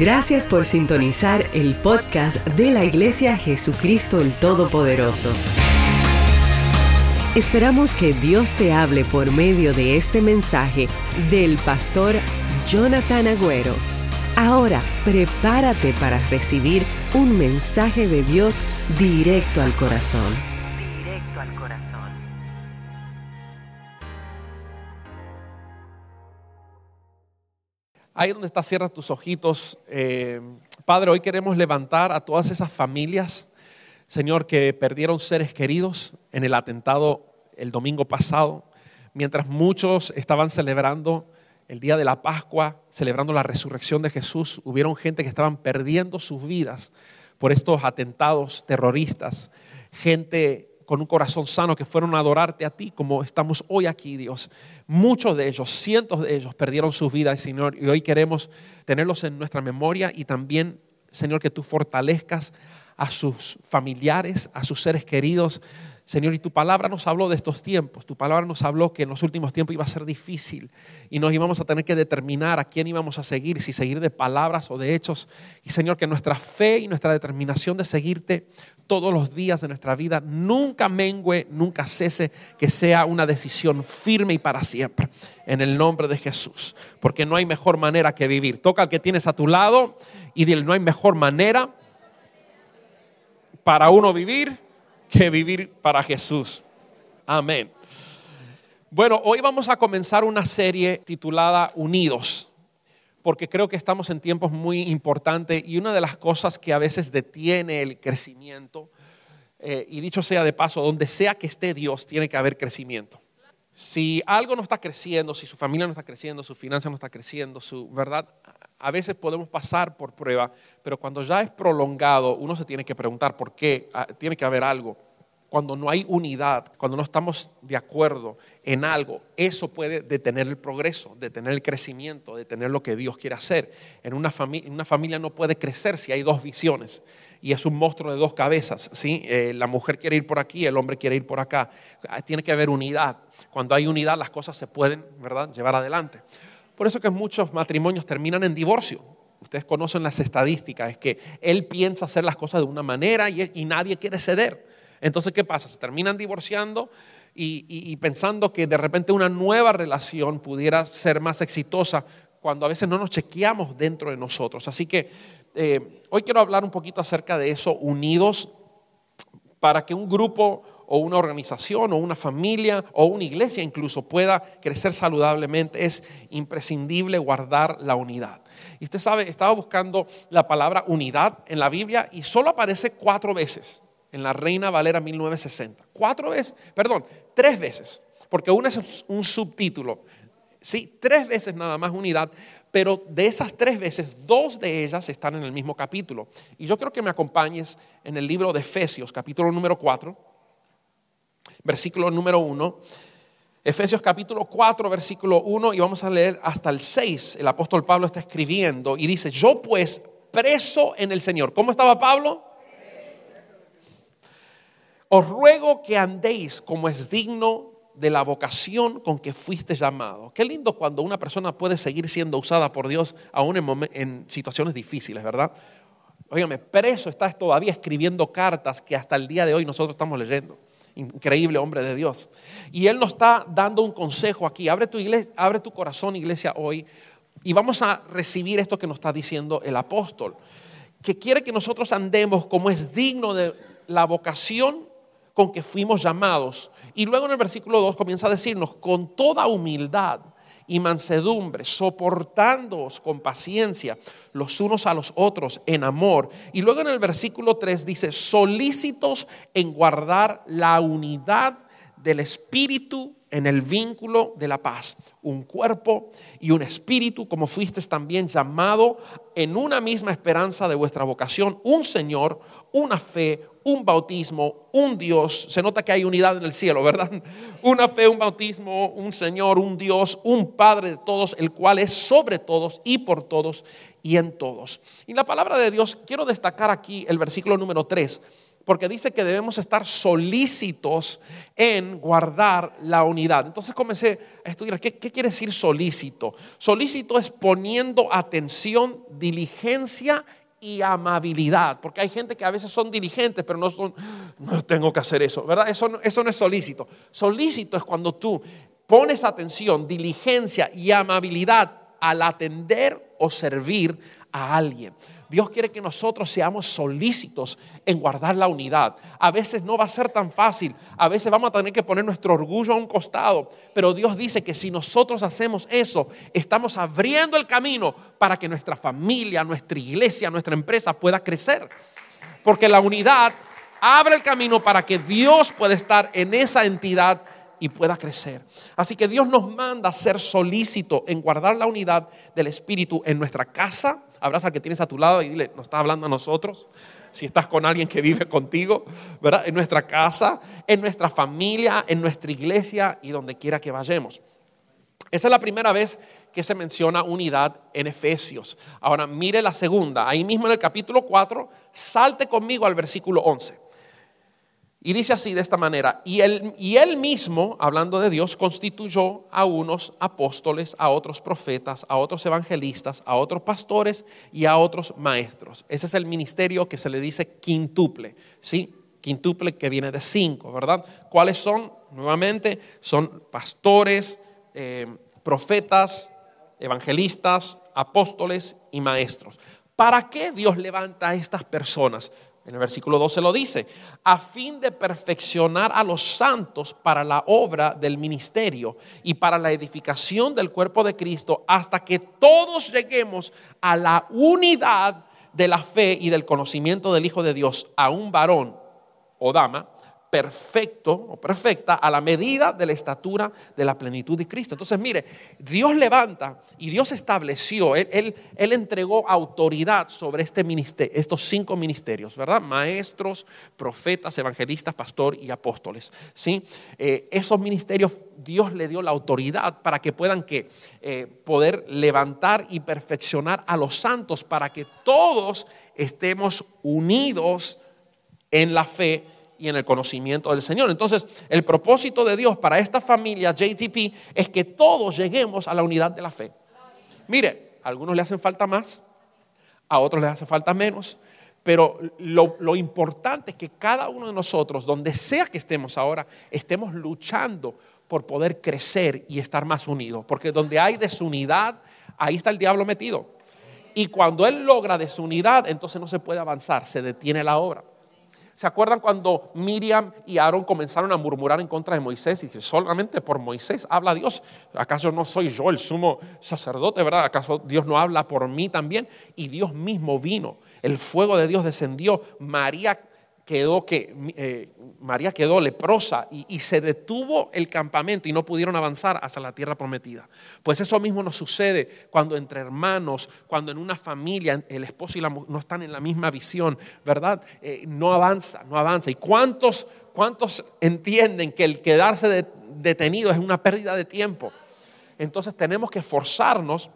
Gracias por sintonizar el podcast de la Iglesia Jesucristo el Todopoderoso. Esperamos que Dios te hable por medio de este mensaje del pastor Jonathan Agüero. Ahora, prepárate para recibir un mensaje de Dios directo al corazón. Ahí donde está, cierra tus ojitos. Eh, Padre, hoy queremos levantar a todas esas familias, Señor, que perdieron seres queridos en el atentado el domingo pasado, mientras muchos estaban celebrando el día de la Pascua, celebrando la resurrección de Jesús, hubieron gente que estaban perdiendo sus vidas por estos atentados terroristas, gente con un corazón sano que fueron a adorarte a ti como estamos hoy aquí, Dios. Muchos de ellos, cientos de ellos perdieron sus vidas, Señor, y hoy queremos tenerlos en nuestra memoria y también, Señor, que tú fortalezcas a sus familiares, a sus seres queridos. Señor, y tu palabra nos habló de estos tiempos. Tu palabra nos habló que en los últimos tiempos iba a ser difícil y nos íbamos a tener que determinar a quién íbamos a seguir, si seguir de palabras o de hechos. Y Señor, que nuestra fe y nuestra determinación de seguirte todos los días de nuestra vida nunca mengue, nunca cese, que sea una decisión firme y para siempre. En el nombre de Jesús. Porque no hay mejor manera que vivir. Toca al que tienes a tu lado y dile, no hay mejor manera para uno vivir que vivir para Jesús. Amén. Bueno, hoy vamos a comenzar una serie titulada Unidos, porque creo que estamos en tiempos muy importantes y una de las cosas que a veces detiene el crecimiento, eh, y dicho sea de paso, donde sea que esté Dios, tiene que haber crecimiento. Si algo no está creciendo, si su familia no está creciendo, su finanza no está creciendo, su verdad, a veces podemos pasar por prueba, pero cuando ya es prolongado, uno se tiene que preguntar por qué, ah, tiene que haber algo. Cuando no hay unidad, cuando no estamos de acuerdo en algo, eso puede detener el progreso, detener el crecimiento, detener lo que Dios quiere hacer. En una, familia, no puede crecer si hay dos visiones y es un monstruo de dos cabezas. ¿sí? Eh, la mujer quiere ir por aquí, el hombre quiere ir por acá. Ah, tiene que haber unidad. Cuando hay unidad, las cosas se pueden ¿verdad? llevar adelante. Por eso que muchos matrimonios terminan en divorcio. Ustedes conocen las estadísticas, es que él piensa hacer las cosas de una manera y, nadie quiere ceder. Entonces, ¿qué pasa? Se terminan divorciando y, pensando que de repente una nueva relación pudiera ser más exitosa cuando a veces no nos chequeamos dentro de nosotros. Así que eh, hoy quiero hablar un poquito acerca de eso, unidos, para que un grupo o una organización o una familia o una iglesia incluso pueda crecer saludablemente, es imprescindible guardar la unidad. Y usted sabe, estaba buscando la palabra unidad en la Biblia y solo aparece cuatro veces en la Reina Valera 1960. Cuatro veces, perdón, tres veces, porque una es un subtítulo. Sí, tres veces nada más unidad, pero de esas tres veces, dos de ellas están en el mismo capítulo. Y yo quiero que me acompañes en el libro de Efesios, capítulo número 4 versículo número 1. Efesios capítulo 4, versículo 1, y vamos a leer hasta el 6. El apóstol Pablo está escribiendo y dice, yo pues preso en el Señor. ¿Cómo estaba Pablo? Os ruego que andéis como es digno de la vocación con que fuiste llamado. Qué lindo cuando una persona puede seguir siendo usada por Dios aún en, situaciones difíciles, ¿verdad? Óigame, preso estás todavía escribiendo cartas que hasta el día de hoy nosotros estamos leyendo increíble hombre de Dios. Y Él nos está dando un consejo aquí. Abre tu, iglesia, abre tu corazón, iglesia, hoy. Y vamos a recibir esto que nos está diciendo el apóstol. Que quiere que nosotros andemos como es digno de la vocación con que fuimos llamados. Y luego en el versículo 2 comienza a decirnos, con toda humildad y mansedumbre, soportándoos con paciencia los unos a los otros en amor. Y luego en el versículo 3 dice, solícitos en guardar la unidad del Espíritu en el vínculo de la paz. Un cuerpo y un espíritu, como fuisteis también llamado en una misma esperanza de vuestra vocación, un Señor, una fe, un bautismo, un Dios. Se nota que hay unidad en el cielo, ¿verdad? Una fe, un bautismo, un Señor, un Dios, un Padre de todos, el cual es sobre todos y por todos y en todos. Y la palabra de Dios, quiero destacar aquí el versículo número 3, porque dice que debemos estar solícitos en guardar la unidad. Entonces comencé a estudiar, ¿qué, quiere decir solícito? Solícito es poniendo atención, diligencia y amabilidad, porque hay gente que a veces son diligentes, pero no son, no tengo que hacer eso, ¿verdad? Eso, no- eso no es solícito. Solícito es cuando tú pones atención, diligencia y amabilidad al atender o servir a alguien. Dios quiere que nosotros seamos solícitos en guardar la unidad. A veces no va a ser tan fácil, a veces vamos a tener que poner nuestro orgullo a un costado, pero Dios dice que si nosotros hacemos eso, estamos abriendo el camino para que nuestra familia, nuestra iglesia, nuestra empresa pueda crecer. Porque la unidad abre el camino para que Dios pueda estar en esa entidad y pueda crecer. Así que Dios nos manda a ser solícito en guardar la unidad del Espíritu en nuestra casa. Abraza al que tienes a tu lado y dile, nos está hablando a nosotros. Si estás con alguien que vive contigo, ¿verdad? En nuestra casa, en nuestra familia, en nuestra iglesia y donde quiera que vayamos. Esa es la primera vez que se menciona unidad en Efesios. Ahora mire la segunda, ahí mismo en el capítulo 4, salte conmigo al versículo 11. Y dice así de esta manera, y él, y él mismo, hablando de Dios, constituyó a unos apóstoles, a otros profetas, a otros evangelistas, a otros pastores y a otros maestros. Ese es el ministerio que se le dice quintuple, ¿sí? Quintuple que viene de cinco, ¿verdad? ¿Cuáles son? Nuevamente, son pastores, eh, profetas, evangelistas, apóstoles y maestros. ¿Para qué Dios levanta a estas personas? En el versículo 12 lo dice, a fin de perfeccionar a los santos para la obra del ministerio y para la edificación del cuerpo de Cristo, hasta que todos lleguemos a la unidad de la fe y del conocimiento del Hijo de Dios, a un varón o dama perfecto o perfecta a la medida de la estatura de la plenitud de Cristo. Entonces, mire, Dios levanta y Dios estableció, Él, él, entregó autoridad sobre este estos cinco ministerios, ¿verdad? Maestros, profetas, evangelistas, pastor y apóstoles. ¿sí? Eh, esos ministerios Dios le dio la autoridad para que puedan que, eh, poder levantar y perfeccionar a los santos para que todos estemos unidos en la fe y en el conocimiento del Señor. Entonces, el propósito de Dios para esta familia JTP es que todos lleguemos a la unidad de la fe. Mire, a algunos le hacen falta más, a otros les hace falta menos, pero lo, lo importante es que cada uno de nosotros, donde sea que estemos ahora, estemos luchando por poder crecer y estar más unidos. Porque donde hay desunidad, ahí está el diablo metido. Y cuando él logra desunidad, entonces no se puede avanzar, se detiene la obra. ¿Se acuerdan cuando Miriam y Aarón comenzaron a murmurar en contra de Moisés? Y dice, solamente por Moisés habla Dios. ¿Acaso no soy yo el sumo sacerdote, verdad? ¿Acaso Dios no habla por mí también? Y Dios mismo vino. El fuego de Dios descendió. María quedó que eh, María quedó leprosa y, y, se detuvo el campamento y no pudieron avanzar hacia la tierra prometida. Pues eso mismo nos sucede cuando entre hermanos, cuando en una familia el esposo y la mujer no están en la misma visión, ¿verdad? Eh, no avanza, no avanza. ¿Y cuántos, cuántos entienden que el quedarse de, detenido es una pérdida de tiempo? Entonces tenemos que esforzarnos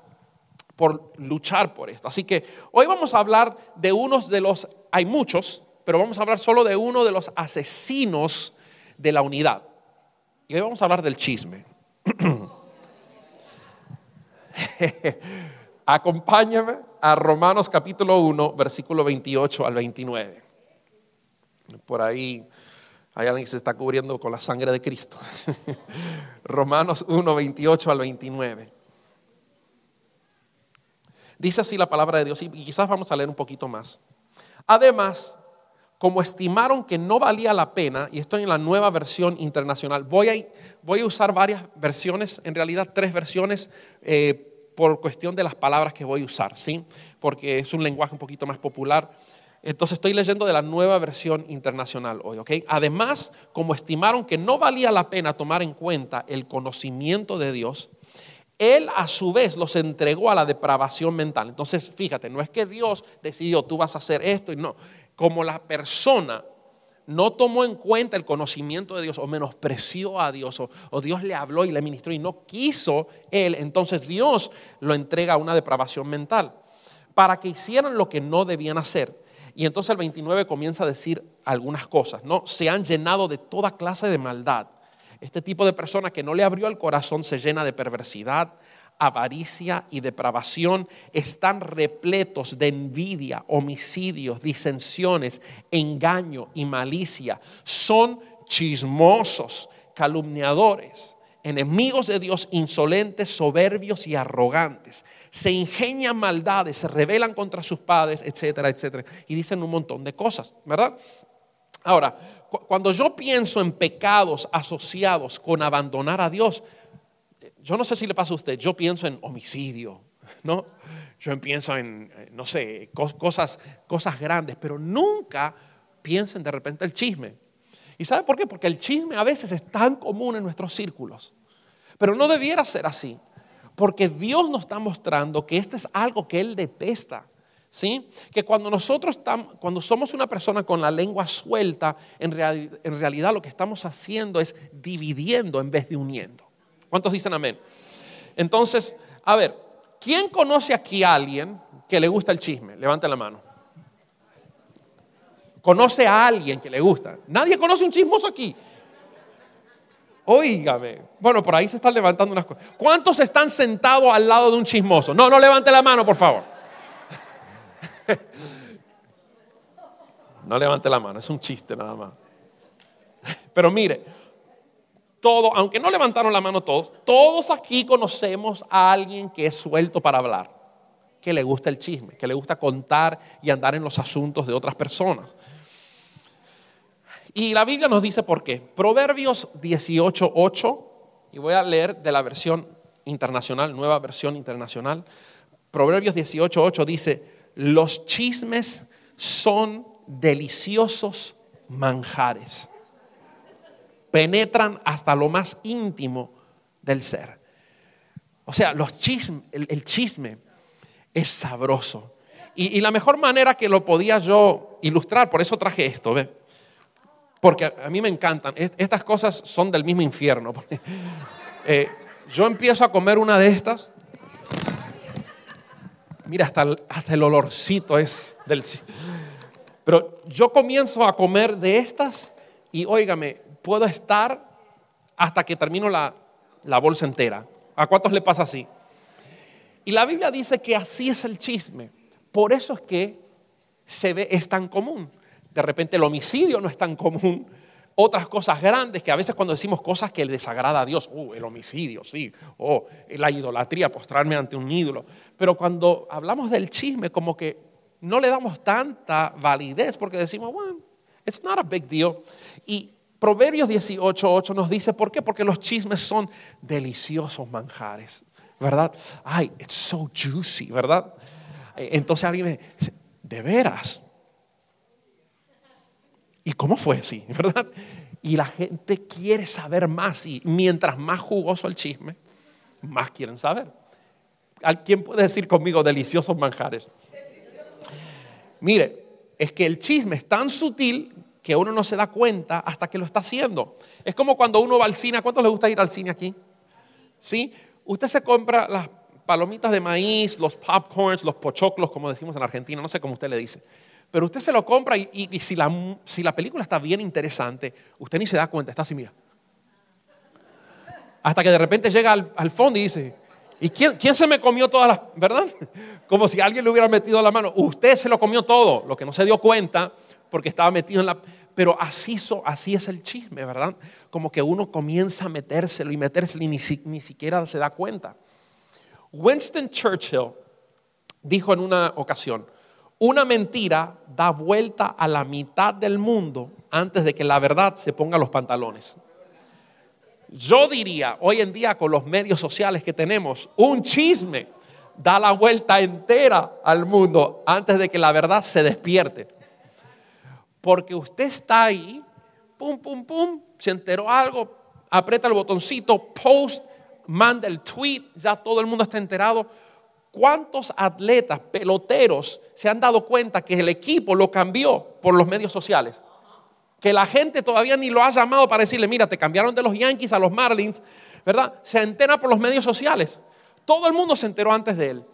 por luchar por esto. Así que hoy vamos a hablar de unos de los, hay muchos, pero vamos a hablar solo de uno de los asesinos de la unidad. Y hoy vamos a hablar del chisme. Acompáñame a Romanos capítulo 1, versículo 28 al 29. Por ahí hay alguien que se está cubriendo con la sangre de Cristo. Romanos 1, 28 al 29. Dice así la palabra de Dios y quizás vamos a leer un poquito más. Además, como estimaron que no valía la pena, y estoy en la nueva versión internacional, voy a, voy a usar varias versiones, en realidad tres versiones, eh, por cuestión de las palabras que voy a usar, ¿sí? Porque es un lenguaje un poquito más popular. Entonces estoy leyendo de la nueva versión internacional hoy, ¿ok? Además, como estimaron que no valía la pena tomar en cuenta el conocimiento de Dios, él a su vez los entregó a la depravación mental. Entonces, fíjate, no es que Dios decidió tú vas a hacer esto y no como la persona no tomó en cuenta el conocimiento de Dios o menospreció a Dios o, Dios le habló y le ministró y no quiso él, entonces Dios lo entrega a una depravación mental para que hicieran lo que no debían hacer. Y entonces el 29 comienza a decir algunas cosas, ¿no? Se han llenado de toda clase de maldad. Este tipo de persona que no le abrió el corazón se llena de perversidad, avaricia y depravación. Están repletos de envidia, homicidios, disensiones, engaño y malicia. Son chismosos, calumniadores, enemigos de Dios, insolentes, soberbios y arrogantes. Se ingenian maldades, se rebelan contra sus padres, etcétera, etcétera. Y dicen un montón de cosas, ¿verdad? Ahora, cuando yo pienso en pecados asociados con abandonar a Dios, yo no sé si le pasa a usted, yo pienso en homicidio, ¿no? Yo pienso en, eh, no sé, cosas, cosas grandes, pero nunca piensen de repente el chisme. ¿Y sabe por qué? Porque el chisme a veces es tan común en nuestros círculos. Pero no debiera ser así. Porque Dios nos está mostrando que este es algo que Él detesta. ¿Sí? Que cuando nosotros estamos, cuando somos una persona con la lengua suelta, en, en realidad lo que estamos haciendo es dividiendo en vez de uniendo. ¿Cuántos dicen amén? Entonces, a ver, ¿quién conoce aquí a alguien que le gusta el chisme? Levante la mano conoce a alguien que le gusta. Nadie conoce un chismoso aquí. Óigame. Bueno, por ahí se están levantando unas cosas. ¿Cuántos están sentados al lado de un chismoso? No, no levante la mano, por favor. No levante la mano, es un chiste nada más. Pero mire, aunque no levantaron la mano todos, todos aquí conocemos a alguien que es suelto para hablar, que le gusta el chisme, que le gusta contar y andar en los asuntos de otras personas. Y la Biblia nos dice por qué. Proverbios 18:8, y voy a leer de la versión internacional, nueva versión internacional. Proverbios 18:8 dice, los chismes son deliciosos manjares. Penetran hasta lo más íntimo del ser. O sea, los el, chisme es sabroso. Y, y, la mejor manera que lo podía yo ilustrar, por eso traje esto, ¿ve? porque a mí me encantan. Estas cosas son del mismo infierno. Eh, yo empiezo a comer una de estas. Mira, hasta el, hasta el olorcito es del... Pero yo comienzo a comer de estas y óigame, puedo estar hasta que termino la, la bolsa entera. ¿A cuántos le pasa así? Y la Biblia dice que así es el chisme. Por eso es que se ve, es tan común. De repente el homicidio no es tan común. Otras cosas grandes que a veces cuando decimos cosas que le desagrada a Dios, uh, el homicidio, sí, o la idolatría, postrarme ante un ídolo. Pero cuando hablamos del chisme, como que no le damos tanta validez porque decimos, bueno, it's not a big deal. Y Proverbios 18:8 nos dice, ¿por qué? Porque los chismes son deliciosos manjares, ¿verdad? Ay, it's so juicy, ¿verdad? Entonces alguien me dice, de veras, ¿Y cómo fue así? ¿Verdad? Y la gente quiere saber más y mientras más jugoso el chisme, más quieren saber. ¿Quién puede decir conmigo deliciosos manjares? Mire, es que el chisme es tan sutil que uno no se da cuenta hasta que lo está haciendo. Es como cuando uno va al cine. ¿Cuántos le gusta ir al cine aquí? ¿Sí? Usted se compra las palomitas de maíz, los popcorns, los pochoclos, como decimos en Argentina, no sé cómo usted le dice. Pero usted se lo compra y, si, la, si, la, película está bien interesante, usted ni se da cuenta, está así, mira. Hasta que de repente llega al, fondo y dice, ¿y quién, quién, se me comió todas las, verdad? Como si alguien le hubiera metido la mano. Usted se lo comió todo, lo que no se dio cuenta porque estaba metido en la... Pero así, así es el chisme, ¿verdad? Como que uno comienza a metérselo y metérselo y ni, ni siquiera se da cuenta. Winston Churchill dijo en una ocasión, una mentira da vuelta a la mitad del mundo antes de que la verdad se ponga los pantalones. Yo diría, hoy en día con los medios sociales que tenemos, un chisme da la vuelta entera al mundo antes de que la verdad se despierte. Porque usted está ahí, pum, pum, pum, se enteró algo, aprieta el botoncito, post, manda el tweet, ya todo el mundo está enterado ¿Cuántos atletas, peloteros, se han dado cuenta que el equipo lo cambió por los medios sociales? Que la gente todavía ni lo ha llamado para decirle, mira, te cambiaron de los Yankees a los Marlins, ¿verdad? Se entera por los medios sociales. Todo el mundo se enteró antes de él.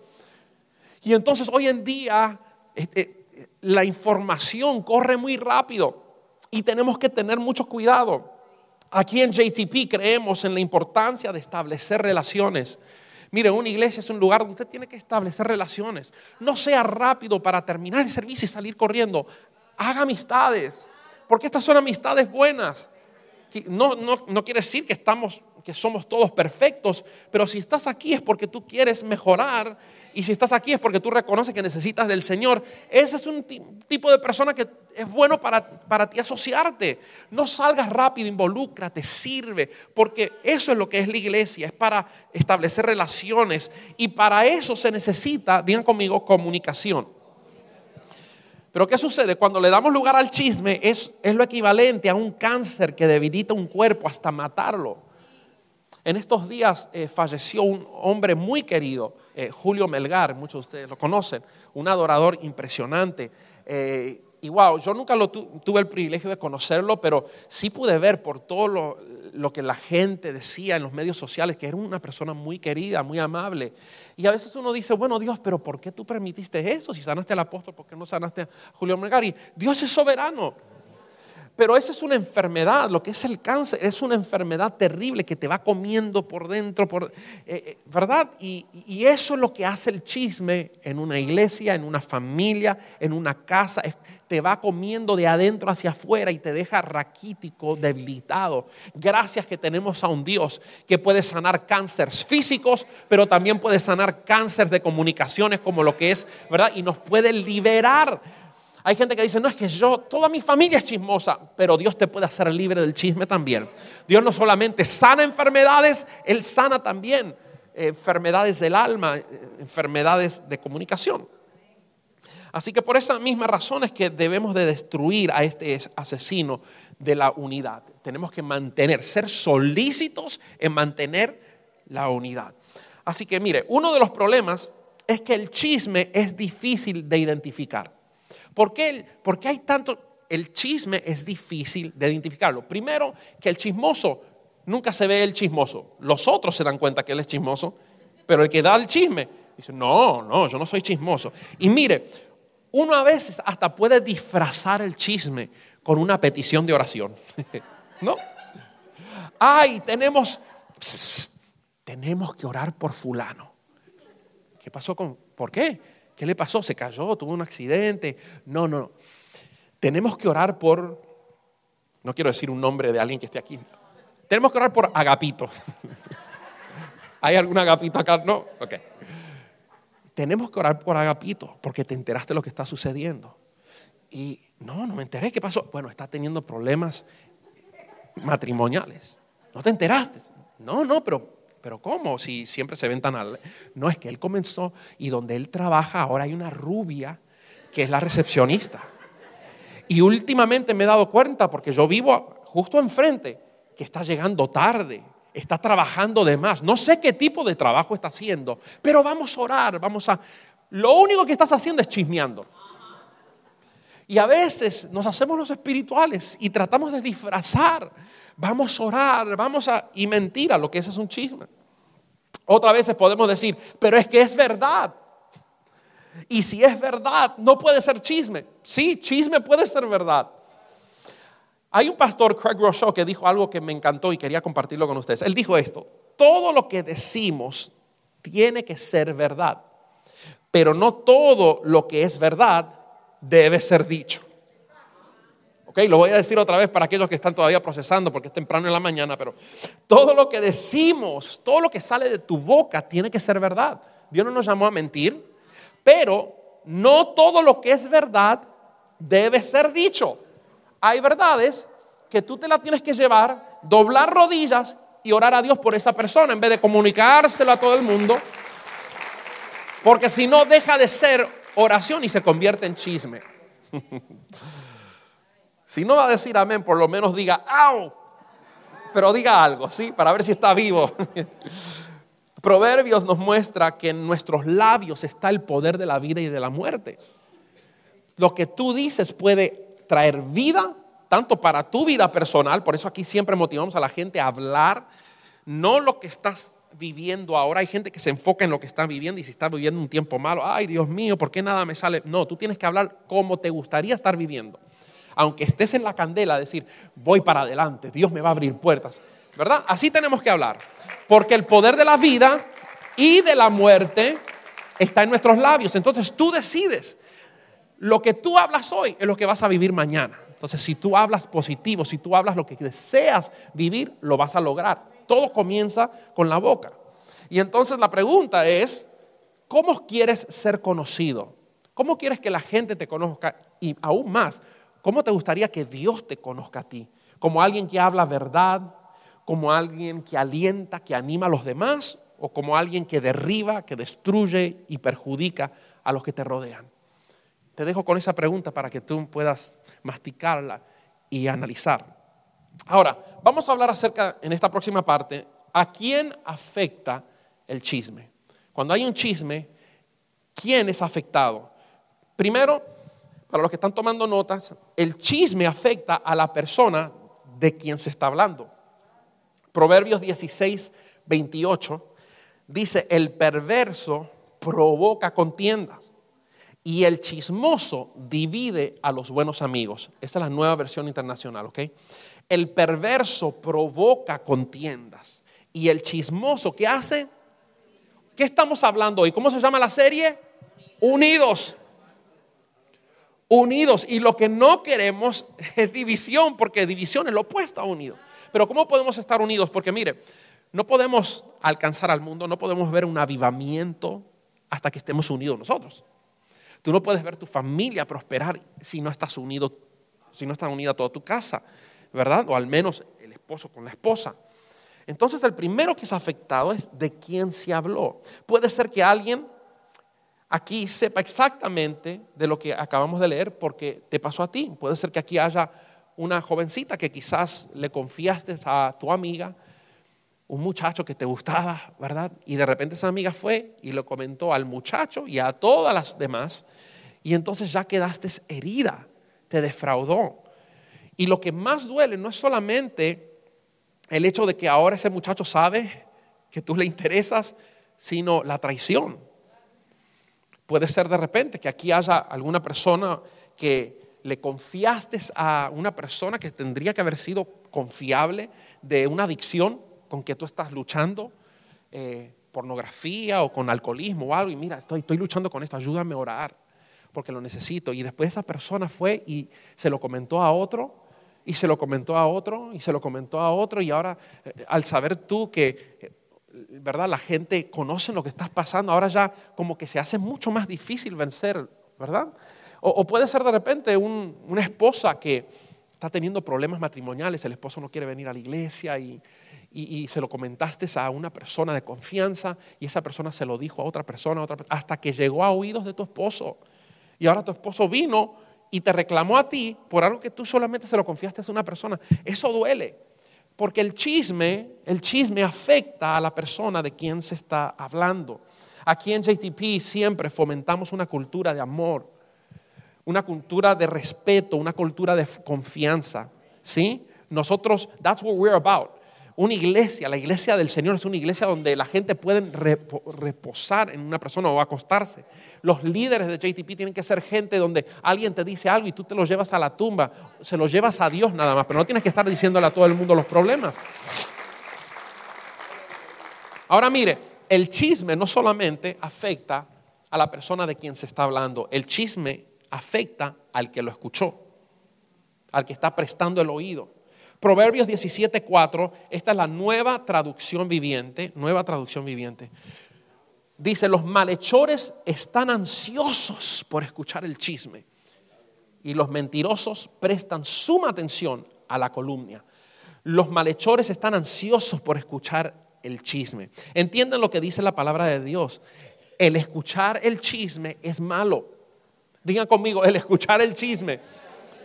Y entonces hoy en día este, la información corre muy rápido y tenemos que tener mucho cuidado. Aquí en JTP creemos en la importancia de establecer relaciones. Mire, una iglesia es un lugar donde usted tiene que establecer relaciones. No sea rápido para terminar el servicio y salir corriendo. Haga amistades, porque estas son amistades buenas. No, no, no quiere decir que estamos que somos todos perfectos, pero si estás aquí es porque tú quieres mejorar y si estás aquí es porque tú reconoces que necesitas del Señor. Ese es un tipo de persona que es bueno para, para ti asociarte. No salgas rápido, involúcrate, sirve, porque eso es lo que es la iglesia, es para establecer relaciones y para eso se necesita, digan conmigo, comunicación. Pero ¿qué sucede? Cuando le damos lugar al chisme es, es lo equivalente a un cáncer que debilita un cuerpo hasta matarlo. En estos días eh, falleció un hombre muy querido, eh, Julio Melgar, muchos de ustedes lo conocen, un adorador impresionante. Eh, y wow, yo nunca lo tuve el privilegio de conocerlo, pero sí pude ver por todo lo, lo, que la gente decía en los medios sociales, que era una persona muy querida, muy amable. Y a veces uno dice, bueno Dios, pero ¿por qué tú permitiste eso? Si sanaste al apóstol, ¿por qué no sanaste a Julio Melgar? Y Dios es soberano. Pero esa es una enfermedad, lo que es el cáncer, es una enfermedad terrible que te va comiendo por dentro, por, eh, eh, ¿verdad? Y, eso es lo que hace el chisme en una iglesia, en una familia, en una casa. te va comiendo de adentro hacia afuera y te deja raquítico, debilitado. Gracias que tenemos a un Dios que puede sanar cánceres físicos, pero también puede sanar cáncer de comunicaciones como lo que es, ¿verdad? Y nos puede liberar hay gente que dice, no es que yo, toda mi familia es chismosa, pero Dios te puede hacer libre del chisme también. Dios no solamente sana enfermedades, Él sana también eh, enfermedades del alma, eh, enfermedades de comunicación. Así que por esa misma razón es que debemos de destruir a este asesino de la unidad. Tenemos que mantener, ser solícitos en mantener la unidad. Así que mire, uno de los problemas es que el chisme es difícil de identificar. ¿Por qué, hay tanto? El chisme es difícil de identificarlo. Primero, que el chismoso nunca se ve el chismoso. Los otros se dan cuenta que él es chismoso, pero el que da el chisme dice, no, no, yo no soy chismoso. Y mire, uno a veces hasta puede disfrazar el chisme con una petición de oración. ¿No? Ay, tenemos, tenemos que orar por fulano. ¿Qué pasó con, por qué? ¿Qué le pasó? ¿Se cayó? ¿Tuvo un accidente? No, no. Tenemos que orar por, no quiero decir un nombre de alguien que esté aquí. Tenemos que orar por Agapito. ¿Hay algún Agapito acá? No. Ok. Tenemos que orar por Agapito porque te enteraste de lo que está sucediendo. Y no, no me enteré. ¿Qué pasó? Bueno, está teniendo problemas matrimoniales. ¿No te enteraste? No, no, pero pero ¿cómo? Si siempre se ven tan al... No, es que él comenzó y donde él trabaja ahora hay una rubia que es la recepcionista. Y últimamente me he dado cuenta, porque yo vivo justo enfrente, que está llegando tarde, está trabajando de más. No sé qué tipo de trabajo está haciendo, pero vamos a orar, vamos a... Lo único que estás haciendo es chismeando. Y a veces nos hacemos los espirituales y tratamos de disfrazar vamos a orar, vamos a... Y mentira, lo que es es un chisme. Otra veces podemos decir, pero es que es verdad. Y si es verdad, no puede ser chisme. Sí, chisme puede ser verdad. Hay un pastor, Craig Rochelle, que dijo algo que me encantó y quería compartirlo con ustedes. Él dijo esto, todo lo que decimos tiene que ser verdad, pero no todo lo que es verdad debe ser dicho. Ok, lo voy a decir otra vez para aquellos que están todavía procesando porque es temprano en la mañana, pero todo lo que decimos, todo lo que sale de tu boca tiene que ser verdad. Dios no nos llamó a mentir, pero no todo lo que es verdad debe ser dicho. Hay verdades que tú te las tienes que llevar, doblar rodillas y orar a Dios por esa persona en vez de comunicárselo a todo el mundo. Porque si no deja de ser oración y se convierte en chisme. Si no va a decir amén, por lo menos diga, ¡au! Pero diga algo, ¿sí? Para ver si está vivo. Proverbios nos muestra que en nuestros labios está el poder de la vida y de la muerte. Lo que tú dices puede traer vida, tanto para tu vida personal, por eso aquí siempre motivamos a la gente a hablar, no lo que estás viviendo ahora. Hay gente que se enfoca en lo que está viviendo y si está viviendo un tiempo malo, ay Dios mío, ¿por qué nada me sale? No, tú tienes que hablar como te gustaría estar viviendo. Aunque estés en la candela, decir, voy para adelante, Dios me va a abrir puertas. ¿Verdad? Así tenemos que hablar. Porque el poder de la vida y de la muerte está en nuestros labios. Entonces tú decides. Lo que tú hablas hoy es lo que vas a vivir mañana. Entonces, si tú hablas positivo, si tú hablas lo que deseas vivir, lo vas a lograr. Todo comienza con la boca. Y entonces la pregunta es, ¿cómo quieres ser conocido? ¿Cómo quieres que la gente te conozca? Y aún más, ¿cómo te gustaría que Dios te conozca a ti? ¿Como alguien que habla verdad? ¿Como alguien que alienta, que anima a los demás? ¿O como alguien que derriba, que destruye y perjudica a los que te rodean? Te dejo con esa pregunta para que tú puedas masticarla y analizar. Ahora, vamos a hablar acerca, en esta próxima parte, a quién afecta el chisme. Cuando hay un chisme, ¿quién es afectado? Primero, para los que están tomando notas, el chisme afecta a la persona de quien se está hablando. Proverbios 16, 28 dice, el perverso provoca contiendas y el chismoso divide a los buenos amigos. Esa es la nueva versión internacional, ¿ok? El perverso provoca contiendas. Y el chismoso, ¿qué hace? ¿Qué estamos hablando hoy? ¿Cómo se llama la serie? Unidos. Unidos. Y lo que no queremos es división, porque división es lo opuesto a unidos. Pero ¿cómo podemos estar unidos? Porque mire, no podemos alcanzar al mundo, no podemos ver un avivamiento hasta que estemos unidos nosotros. Tú no puedes ver tu familia prosperar si no estás unido, si no está unida toda tu casa, ¿verdad? O al menos el esposo con la esposa. Entonces el primero que es afectado es de quién se habló. Puede ser que alguien aquí sepa exactamente de lo que acabamos de leer porque te pasó a ti. Puede ser que aquí haya una jovencita que quizás le confiaste a tu amiga, un muchacho que te gustaba, ¿verdad? Y de repente esa amiga fue y lo comentó al muchacho y a todas las demás. Y entonces ya quedaste herida, te defraudó. Y lo que más duele no es solamente el hecho de que ahora ese muchacho sabe que tú le interesas, sino la traición. Puede ser de repente que aquí haya alguna persona que le confiaste a una persona que tendría que haber sido confiable de una adicción con que tú estás luchando, eh, pornografía o con alcoholismo o algo, y mira, estoy, estoy luchando con esto, ayúdame a orar, porque lo necesito. Y después esa persona fue y se lo comentó a otro, y se lo comentó a otro, y se lo comentó a otro, y ahora eh, al saber tú que, eh, ¿verdad? La gente conoce lo que estás pasando, ahora ya como que se hace mucho más difícil vencer, ¿verdad? O, puede ser de repente una esposa que está teniendo problemas matrimoniales, el esposo no quiere venir a la iglesia y se lo comentaste a una persona de confianza y esa persona se lo dijo a otra persona, hasta que llegó a oídos de tu esposo. Y ahora tu esposo vino y te reclamó a ti por algo que tú solamente se lo confiaste a una persona. Eso duele, porque el chisme, el chisme afecta a la persona de quien se está hablando. Aquí en JTP siempre fomentamos una cultura de amor, una cultura de respeto, una cultura de confianza. ¿Sí? Nosotros, that's what we're about una iglesia, la iglesia del Señor es una iglesia donde la gente puede reposar en una persona o acostarse. Los líderes de JTP tienen que ser gente donde alguien te dice algo y tú te lo llevas a la tumba, se lo llevas a Dios nada más, pero no tienes que estar diciéndole a todo el mundo los problemas. Ahora mire, el chisme no solamente afecta a la persona de quien se está hablando, el chisme afecta al que lo escuchó, al que está prestando el oído. Proverbios 17:4, esta es la nueva traducción viviente, nueva traducción viviente. Dice, los malhechores están ansiosos por escuchar el chisme y los mentirosos prestan suma atención a la columna. Los malhechores están ansiosos por escuchar el chisme. Entienden lo que dice la palabra de Dios. El escuchar el chisme es malo. Digan conmigo, el escuchar el chisme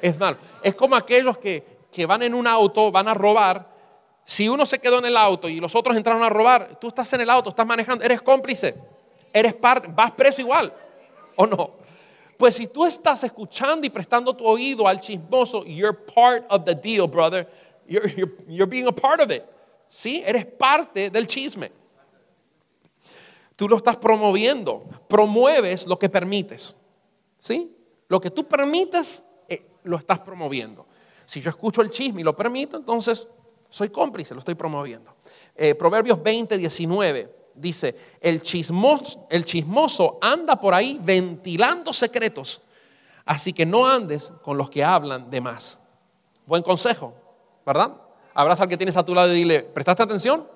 es malo. Es como aquellos que que van en un auto, van a robar, si uno se quedó en el auto y los otros entraron a robar, tú estás en el auto, estás manejando, eres cómplice, eres parte, vas preso igual, ¿o no? Pues si tú estás escuchando y prestando tu oído al chismoso, you're part of the deal, brother. You're, being a part of it. ¿Sí? Eres parte del chisme. Tú lo estás promoviendo. Promueves lo que permites. ¿Sí? Lo que tú permites, eh, lo estás promoviendo. Si yo escucho el chisme y lo permito, entonces soy cómplice, lo estoy promoviendo. Eh, Proverbios 20, 19 dice, el chismoso, el chismoso anda por ahí ventilando secretos, así que no andes con los que hablan de más. Buen consejo, ¿verdad? Abraza al que tienes a tu lado y dile, ¿prestaste atención?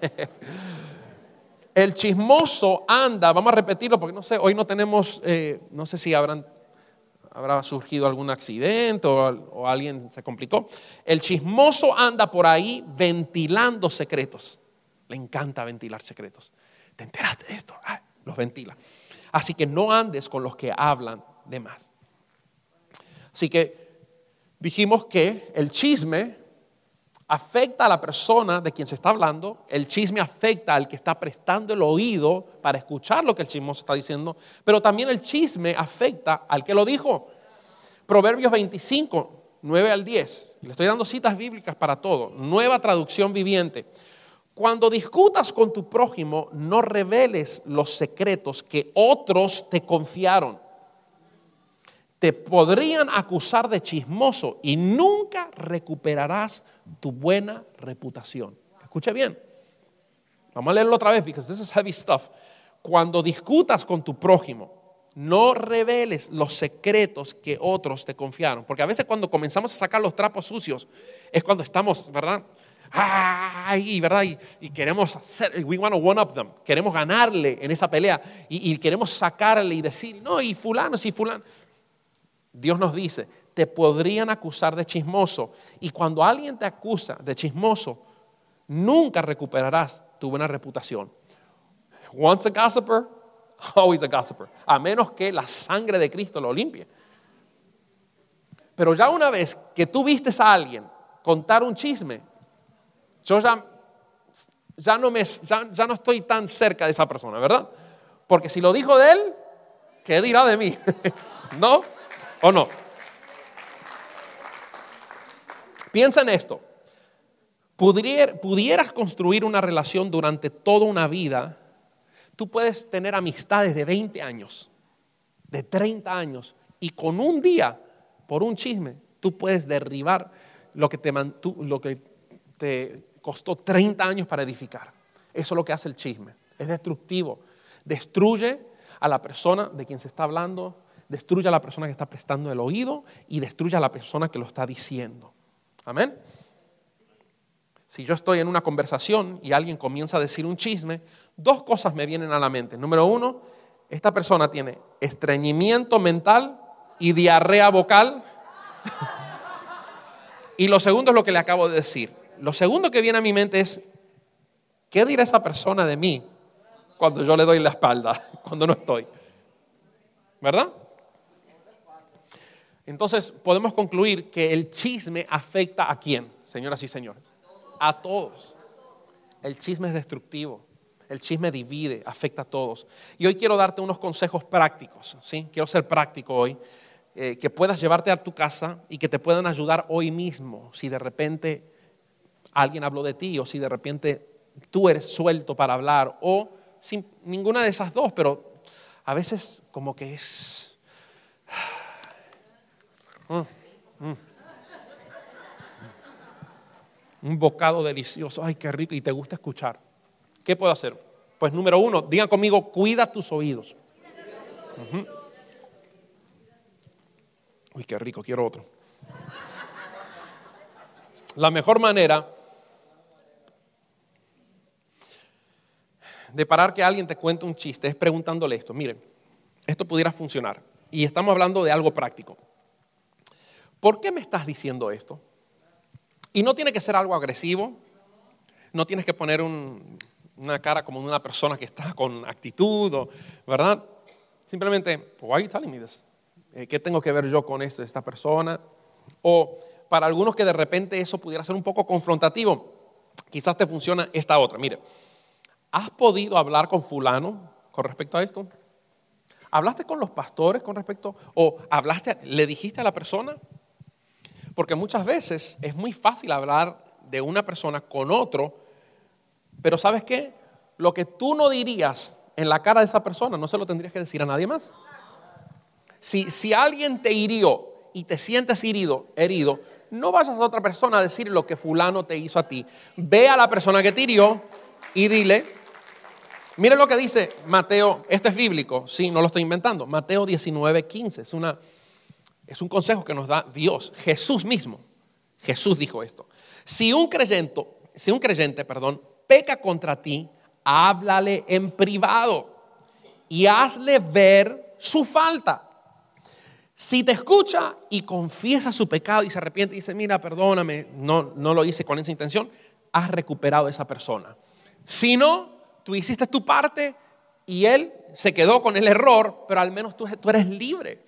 el chismoso anda, vamos a repetirlo porque no sé, hoy no tenemos, eh, no sé si habrán, habrá surgido algún accidente o, alguien se complicó. El chismoso anda por ahí ventilando secretos. Le encanta ventilar secretos. ¿Te enteraste de esto? Ah, los ventila. Así que no andes con los que hablan de más. Así que dijimos que el chisme afecta a la persona de quien se está hablando, el chisme afecta al que está prestando el oído para escuchar lo que el chismoso está diciendo, pero también el chisme afecta al que lo dijo. Proverbios 25, 9 al 10. Le estoy dando citas bíblicas para todo. Nueva traducción viviente. Cuando discutas con tu prójimo, no reveles los secretos que otros te confiaron. Te podrían acusar de chismoso y nunca recuperarás tu buena reputación. Escuche bien. Vamos a leerlo otra vez, porque this is heavy stuff. Cuando discutas con tu prójimo, no reveles los secretos que otros te confiaron. Porque a veces cuando comenzamos a sacar los trapos sucios, es cuando estamos, ¿verdad? Ay, ¿verdad? Y, queremos hacer, we want to one up them. Queremos ganarle en esa pelea y, y queremos sacarle y decir, no, y fulano, sí, fulano. Dios nos dice, te podrían acusar de chismoso. Y cuando alguien te acusa de chismoso, nunca recuperarás tu buena reputación. Once a gossiper, always a gossiper. A menos que la sangre de Cristo lo limpie. Pero ya una vez que tú vistes a alguien contar un chisme, yo ya, ya, no, me, ya, ya no estoy tan cerca de esa persona, ¿verdad? Porque si lo dijo de él, ¿qué dirá de mí? ¿No? ¿O no? Piensa en esto. Pudieras construir una relación durante toda una vida. Tú puedes tener amistades de 20 años, de 30 años, y con un día, por un chisme, tú puedes derribar lo que te, lo que te costó 30 años para edificar. Eso es lo que hace el chisme. Es destructivo. Destruye a la persona de quien se está hablando, destruye a la persona que está prestando el oído y destruye a la persona que lo está diciendo. Amén. Si yo estoy en una conversación y alguien comienza a decir un chisme, dos cosas me vienen a la mente. Número uno, esta persona tiene estreñimiento mental y diarrea vocal. y lo segundo es lo que le acabo de decir. Lo segundo que viene a mi mente es, ¿qué dirá esa persona de mí cuando yo le doy la espalda, cuando no estoy? ¿Verdad? Entonces podemos concluir que el chisme afecta a quién, señoras y señores. A todos. El chisme es destructivo. El chisme divide, afecta a todos. Y hoy quiero darte unos consejos prácticos, ¿sí? Quiero ser práctico hoy, eh, que puedas llevarte a tu casa y que te puedan ayudar hoy mismo si de repente alguien habló de ti o si de repente tú eres suelto para hablar o sin ninguna de esas dos, pero a veces como que es Mm, mm. Un bocado delicioso, ay, qué rico, y te gusta escuchar. ¿Qué puedo hacer? Pues número uno, digan conmigo, cuida tus oídos. Uy, qué rico, quiero otro. La mejor manera de parar que alguien te cuente un chiste es preguntándole esto. Miren, esto pudiera funcionar. Y estamos hablando de algo práctico. ¿Por qué me estás diciendo esto? Y no tiene que ser algo agresivo, no tienes que poner una cara como una persona que está con actitud, ¿verdad? Simplemente, why are you telling me this? Eh, ¿Qué tengo que ver yo con esto, esta persona? O para algunos que de repente eso pudiera ser un poco confrontativo, quizás te funciona esta otra. Mire, ¿has podido hablar con fulano con respecto a esto? ¿Hablaste con los pastores con respecto? ¿O hablaste, le dijiste a la persona? Porque muchas veces es muy fácil hablar de una persona con otro, pero ¿sabes qué? Lo que tú no dirías en la cara de esa persona, no se lo tendrías que decir a nadie más. Si, si alguien te hirió y te sientes herido, herido, no vayas a otra persona a decir lo que fulano te hizo a ti. Ve a la persona que te hirió y dile, miren lo que dice Mateo, esto es bíblico, sí, no lo estoy inventando, Mateo 19, 15, es, una, es un consejo que nos da Dios, Jesús mismo. Jesús dijo esto. Si un creyente, si un creyente, perdón, peca contra ti, háblale en privado y hazle ver su falta. Si te escucha y confiesa su pecado y se arrepiente y dice, mira, perdóname, no, no lo hice con esa intención, has recuperado a esa persona. Si no, tú hiciste tu parte y él se quedó con el error, pero al menos tú, tú eres libre.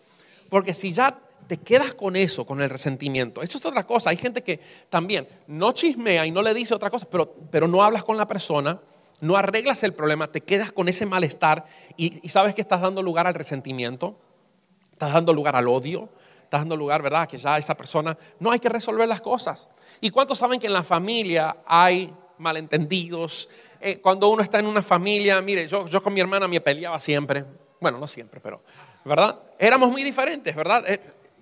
Porque si ya te quedas con eso, con el resentimiento. Eso es otra cosa. Hay gente que también no chismea y no le dice otra cosa, pero, pero no hablas con la persona, no arreglas el problema, te quedas con ese malestar y, sabes que estás dando lugar al resentimiento, estás dando lugar al odio, estás dando lugar, ¿verdad? Que ya esa persona, no hay que resolver las cosas. ¿Y cuántos saben que en la familia hay malentendidos? Eh, cuando uno está en una familia, mire, yo, yo con mi hermana me peleaba siempre, bueno, no siempre, pero, ¿verdad? Éramos muy diferentes, ¿verdad?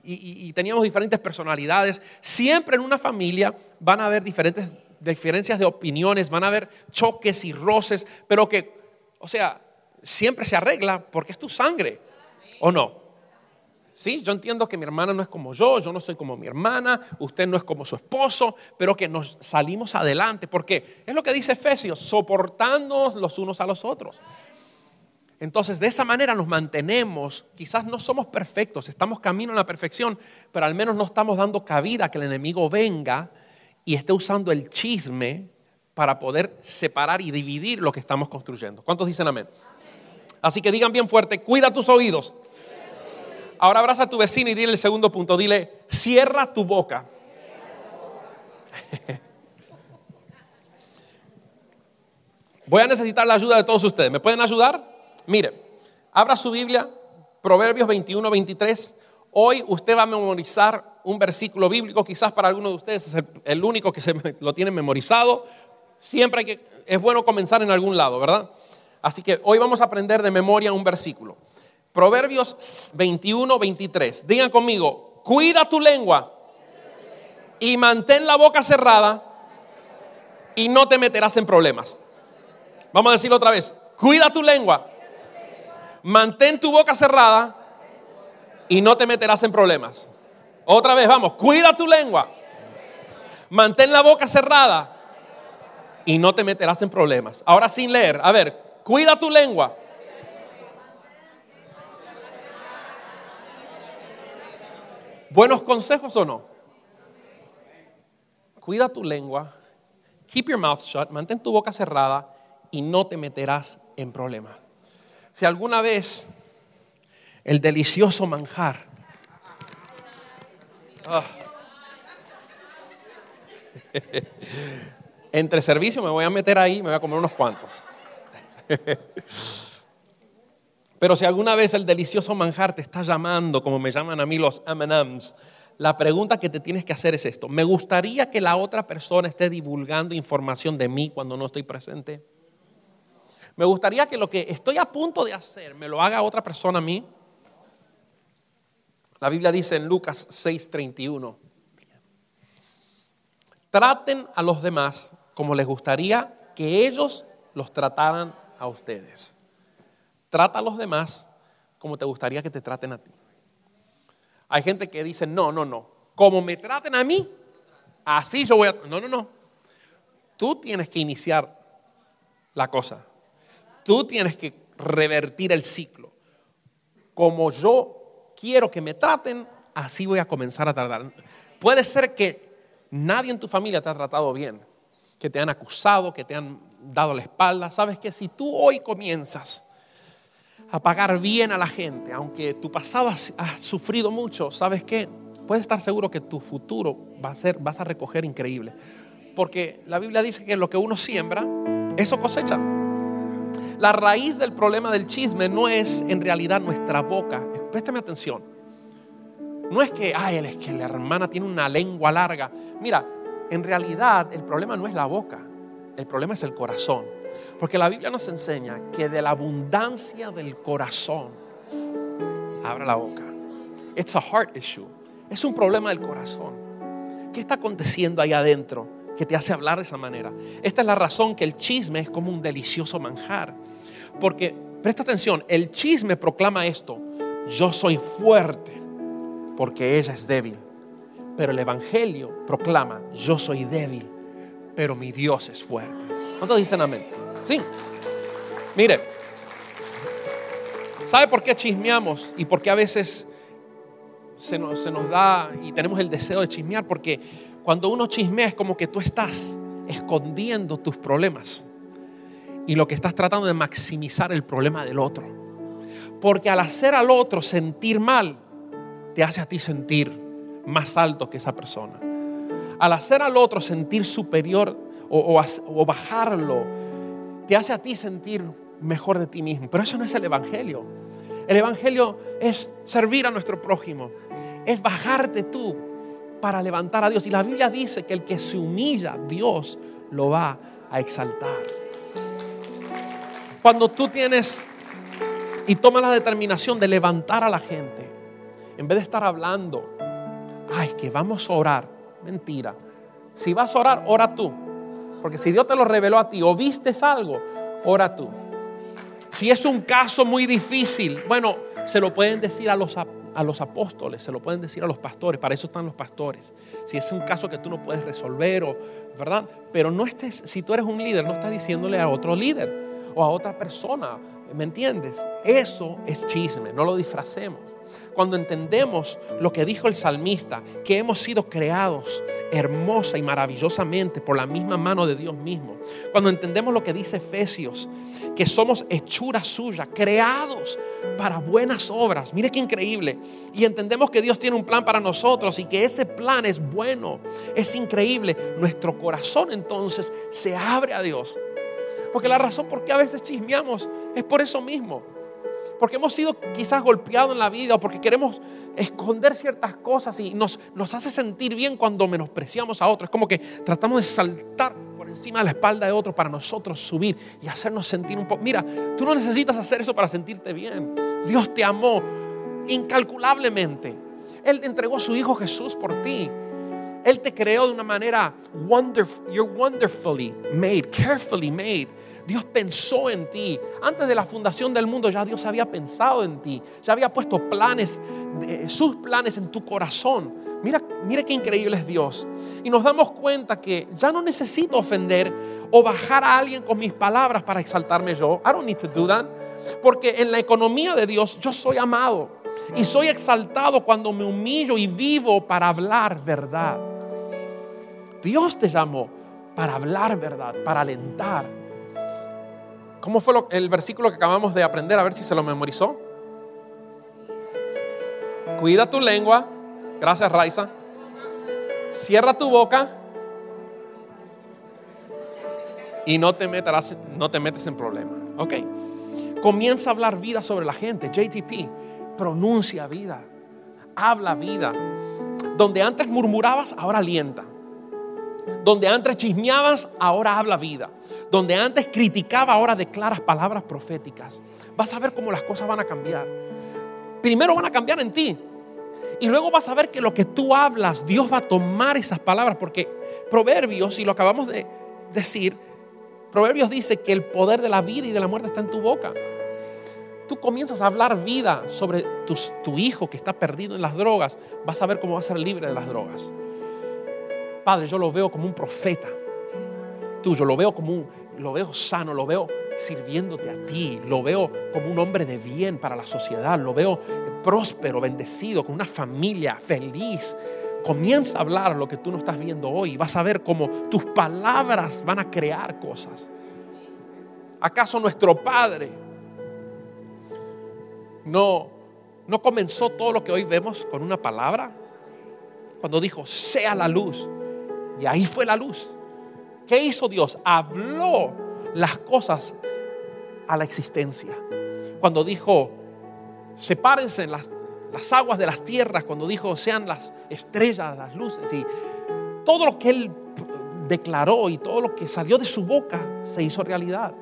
Y, teníamos diferentes personalidades. Siempre en una familia van a haber diferentes diferencias de opiniones, van a haber choques y roces, pero que, o sea, siempre se arregla porque es tu sangre, ¿o no? Sí, yo entiendo que mi hermana no es como yo, yo no soy como mi hermana, usted no es como su esposo, pero que nos salimos adelante, porque es lo que dice Efesios, soportándonos los unos a los otros. Entonces, de esa manera nos mantenemos, quizás no somos perfectos, estamos camino a la perfección, pero al menos no estamos dando cabida a que el enemigo venga y esté usando el chisme para poder separar y dividir lo que estamos construyendo. ¿Cuántos dicen amén? Así que digan bien fuerte, cuida tus oídos. Ahora abraza a tu vecino y dile el segundo punto, dile, cierra tu boca. Voy a necesitar la ayuda de todos ustedes. ¿Me pueden ayudar? Mire, abra su Biblia, Proverbios 21, 23. Hoy usted va a memorizar un versículo bíblico, quizás para algunos de ustedes es el, único que se lo tiene memorizado. Siempre hay que, es bueno comenzar en algún lado, ¿verdad? Así que hoy vamos a aprender de memoria un versículo. Proverbios 21, 23. Digan conmigo, cuida tu lengua y mantén la boca cerrada y no te meterás en problemas. Vamos a decirlo otra vez, cuida tu lengua mantén tu boca cerrada y no te meterás en problemas. Otra vez, vamos, cuida tu lengua. Mantén la boca cerrada y no te meterás en problemas. Ahora sin leer, a ver, cuida tu lengua. ¿Buenos consejos o no? Cuida tu lengua, keep your mouth shut, mantén tu boca cerrada y no te meterás en problemas si alguna vez el delicioso manjar ah. entre servicio me voy a meter ahí, me voy a comer unos cuantos. Pero si alguna vez el delicioso manjar te está llamando, como me llaman a mí los M&M's, la pregunta que te tienes que hacer es esto. ¿Me gustaría que la otra persona esté divulgando información de mí cuando no estoy presente? Me gustaría que lo que estoy a punto de hacer me lo haga otra persona a mí. La Biblia dice en Lucas 6:31, traten a los demás como les gustaría que ellos los trataran a ustedes. Trata a los demás como te gustaría que te traten a ti. Hay gente que dice, no, no, no, como me traten a mí, así yo voy a... No, no, no. Tú tienes que iniciar la cosa. Tú tienes que revertir el ciclo. Como yo quiero que me traten, así voy a comenzar a tratar. Puede ser que nadie en tu familia te ha tratado bien, que te han acusado, que te han dado la espalda. Sabes que si tú hoy comienzas a pagar bien a la gente, aunque tu pasado has, sufrido mucho, ¿sabes qué? Puedes estar seguro que tu futuro va a ser, vas a recoger increíble. Porque la Biblia dice que lo que uno siembra, eso cosecha. La raíz del problema del chisme no es en realidad nuestra boca. Préstame atención. No es que, ay, es que la hermana tiene una lengua larga. Mira, en realidad el problema no es la boca, el problema es el corazón. Porque la Biblia nos enseña que de la abundancia del corazón, abra la boca. It's a heart issue. Es un problema del corazón. ¿Qué está aconteciendo ahí adentro que te hace hablar de esa manera? Esta es la razón que el chisme es como un delicioso manjar. Porque, presta atención, el chisme proclama esto. Yo soy fuerte porque ella es débil. Pero el Evangelio proclama, yo soy débil, pero mi Dios es fuerte. ¿Cuántos dicen amén? Sí. Mire, ¿sabe por qué chismeamos y por qué a veces se nos, se nos da y tenemos el deseo de chismear? Porque cuando uno chismea es como que tú estás escondiendo tus problemas y lo que estás tratando de maximizar el problema del otro. Porque al hacer al otro sentir mal, te hace a ti sentir más alto que esa persona. Al hacer al otro sentir superior o, bajarlo, te hace a ti sentir mejor de ti mismo. Pero eso no es el Evangelio. El Evangelio es servir a nuestro prójimo, es bajarte tú para levantar a Dios. Y la Biblia dice que el que se humilla, Dios lo va a exaltar. Cuando tú tienes y tomas la determinación de levantar a la gente, en vez de estar hablando ay, que vamos a orar. Mentira. Si vas a orar, ora tú. Porque si Dios te lo reveló a ti o vistes algo, ora tú. Si es un caso muy difícil, bueno, se lo pueden decir a los, a los apóstoles, se lo pueden decir a los pastores, para eso están los pastores. Si es un caso que tú no puedes resolver, o, ¿verdad? Pero no estés, si tú eres un líder, no estás diciéndole a otro líder o a otra persona, ¿me entiendes? Eso es chisme, no lo disfracemos cuando entendemos lo que dijo el salmista, que hemos sido creados hermosa y maravillosamente por la misma mano de Dios mismo, cuando entendemos lo que dice Efesios, que somos hechura suya, creados para buenas obras, mire qué increíble, y entendemos que Dios tiene un plan para nosotros y que ese plan es bueno, es increíble, nuestro corazón entonces se abre a Dios. Porque la razón por qué a veces chismeamos es por eso mismo porque hemos sido quizás golpeados en la vida o porque queremos esconder ciertas cosas y nos, hace sentir bien cuando menospreciamos a otros. Es como que tratamos de saltar por encima de la espalda de otro para nosotros subir y hacernos sentir un poco. Mira, tú no necesitas hacer eso para sentirte bien. Dios te amó incalculablemente. Él entregó a su Hijo Jesús por ti. Él te creó de una manera wonderful. You're wonderfully made, carefully made. Dios pensó en ti. Antes de la fundación del mundo ya Dios había pensado en ti. Ya había puesto planes, sus planes en tu corazón. Mira, mira qué increíble es Dios. Y nos damos cuenta que ya no necesito ofender o bajar a alguien con mis palabras para exaltarme yo. I don't need to do that. Porque en la economía de Dios yo soy amado. Y soy exaltado cuando me humillo y vivo para hablar verdad. Dios te llamó para hablar verdad, para alentar, ¿Cómo fue el versículo que acabamos de aprender? A ver si se lo memorizó. Cuida tu lengua. Gracias, Raiza. Cierra tu boca. Y no te, meterás, no te metes en problemas. Ok. Comienza a hablar vida sobre la gente. JTP. Pronuncia vida. Habla vida. Donde antes murmurabas, ahora alienta. Donde antes chismeabas, ahora habla vida. Donde antes criticaba, ahora declaras palabras proféticas. Vas a ver cómo las cosas van a cambiar. Primero van a cambiar en ti. Y luego vas a ver que lo que tú hablas, Dios va a tomar esas palabras. Porque Proverbios, y lo acabamos de decir, Proverbios dice que el poder de la vida y de la muerte está en tu boca. Tú comienzas a hablar vida sobre tu, tu hijo que está perdido en las drogas. Vas a ver cómo va a ser libre de las drogas. Padre, yo lo veo como un profeta tuyo, lo veo como un, lo veo sano, lo veo sirviéndote a ti, lo veo como un hombre de bien para la sociedad, lo veo próspero, bendecido, con una familia feliz. Comienza a hablar lo que tú no estás viendo hoy. Vas a ver cómo tus palabras van a crear cosas. ¿Acaso nuestro Padre no, no comenzó todo lo que hoy vemos con una palabra? Cuando dijo, sea la luz. Y ahí fue la luz. ¿Qué hizo Dios? Habló las cosas a la existencia. Cuando dijo, sepárense las, las aguas de las tierras, cuando dijo, sean las estrellas, las luces, y todo lo que él declaró y todo lo que salió de su boca se hizo realidad.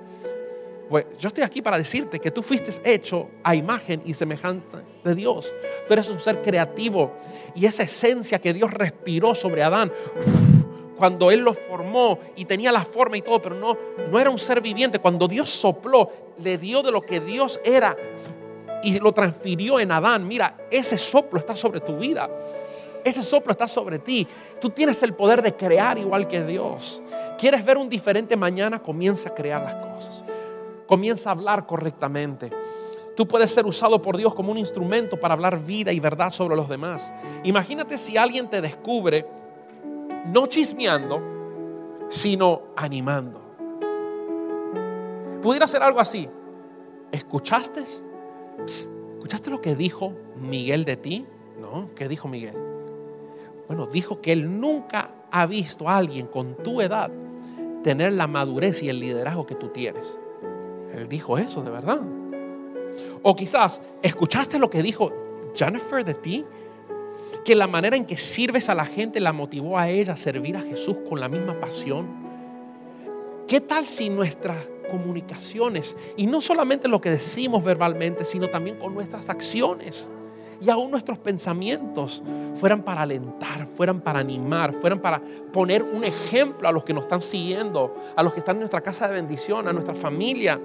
Pues yo estoy aquí para decirte que tú fuiste hecho a imagen y semejanza de Dios. Tú eres un ser creativo y esa esencia que Dios respiró sobre Adán cuando Él lo formó y tenía la forma y todo, pero no, no era un ser viviente. Cuando Dios sopló, le dio de lo que Dios era y lo transfirió en Adán. Mira, ese soplo está sobre tu vida. Ese soplo está sobre ti. Tú tienes el poder de crear igual que Dios. ¿Quieres ver un diferente mañana? Comienza a crear las cosas comienza a hablar correctamente. Tú puedes ser usado por Dios como un instrumento para hablar vida y verdad sobre los demás. Imagínate si alguien te descubre no chismeando, sino animando. Pudiera ser algo así. ¿Escuchaste? ¿Escuchaste lo que dijo Miguel de ti? ¿No? ¿Qué dijo Miguel? Bueno, dijo que él nunca ha visto a alguien con tu edad tener la madurez y el liderazgo que tú tienes. Él dijo eso, de verdad. O quizás, ¿escuchaste lo que dijo Jennifer de ti? Que la manera en que sirves a la gente la motivó a ella a servir a Jesús con la misma pasión. ¿Qué tal si nuestras comunicaciones, y no solamente lo que decimos verbalmente, sino también con nuestras acciones y aún nuestros pensamientos, fueran para alentar, fueran para animar, fueran para poner un ejemplo a los que nos están siguiendo, a los que están en nuestra casa de bendición, a nuestra familia?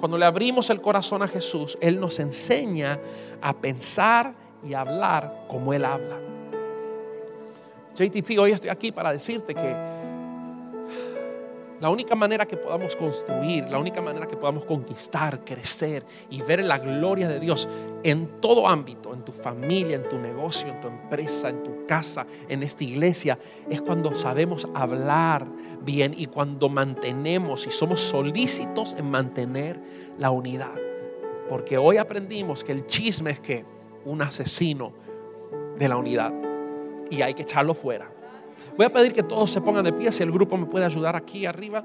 Cuando le abrimos el corazón a Jesús, Él nos enseña a pensar y hablar como Él habla. JTP, hoy estoy aquí para decirte que la única manera que podamos construir, la única manera que podamos conquistar, crecer y ver la gloria de Dios en todo ámbito, en tu familia, en tu negocio, en tu empresa, en tu casa, en esta iglesia, es cuando sabemos hablar bien y cuando mantenemos y somos solícitos en mantener la unidad. Porque hoy aprendimos que el chisme es que un asesino de la unidad y hay que echarlo fuera. Voy a pedir que todos se pongan de pie si el grupo me puede ayudar aquí arriba.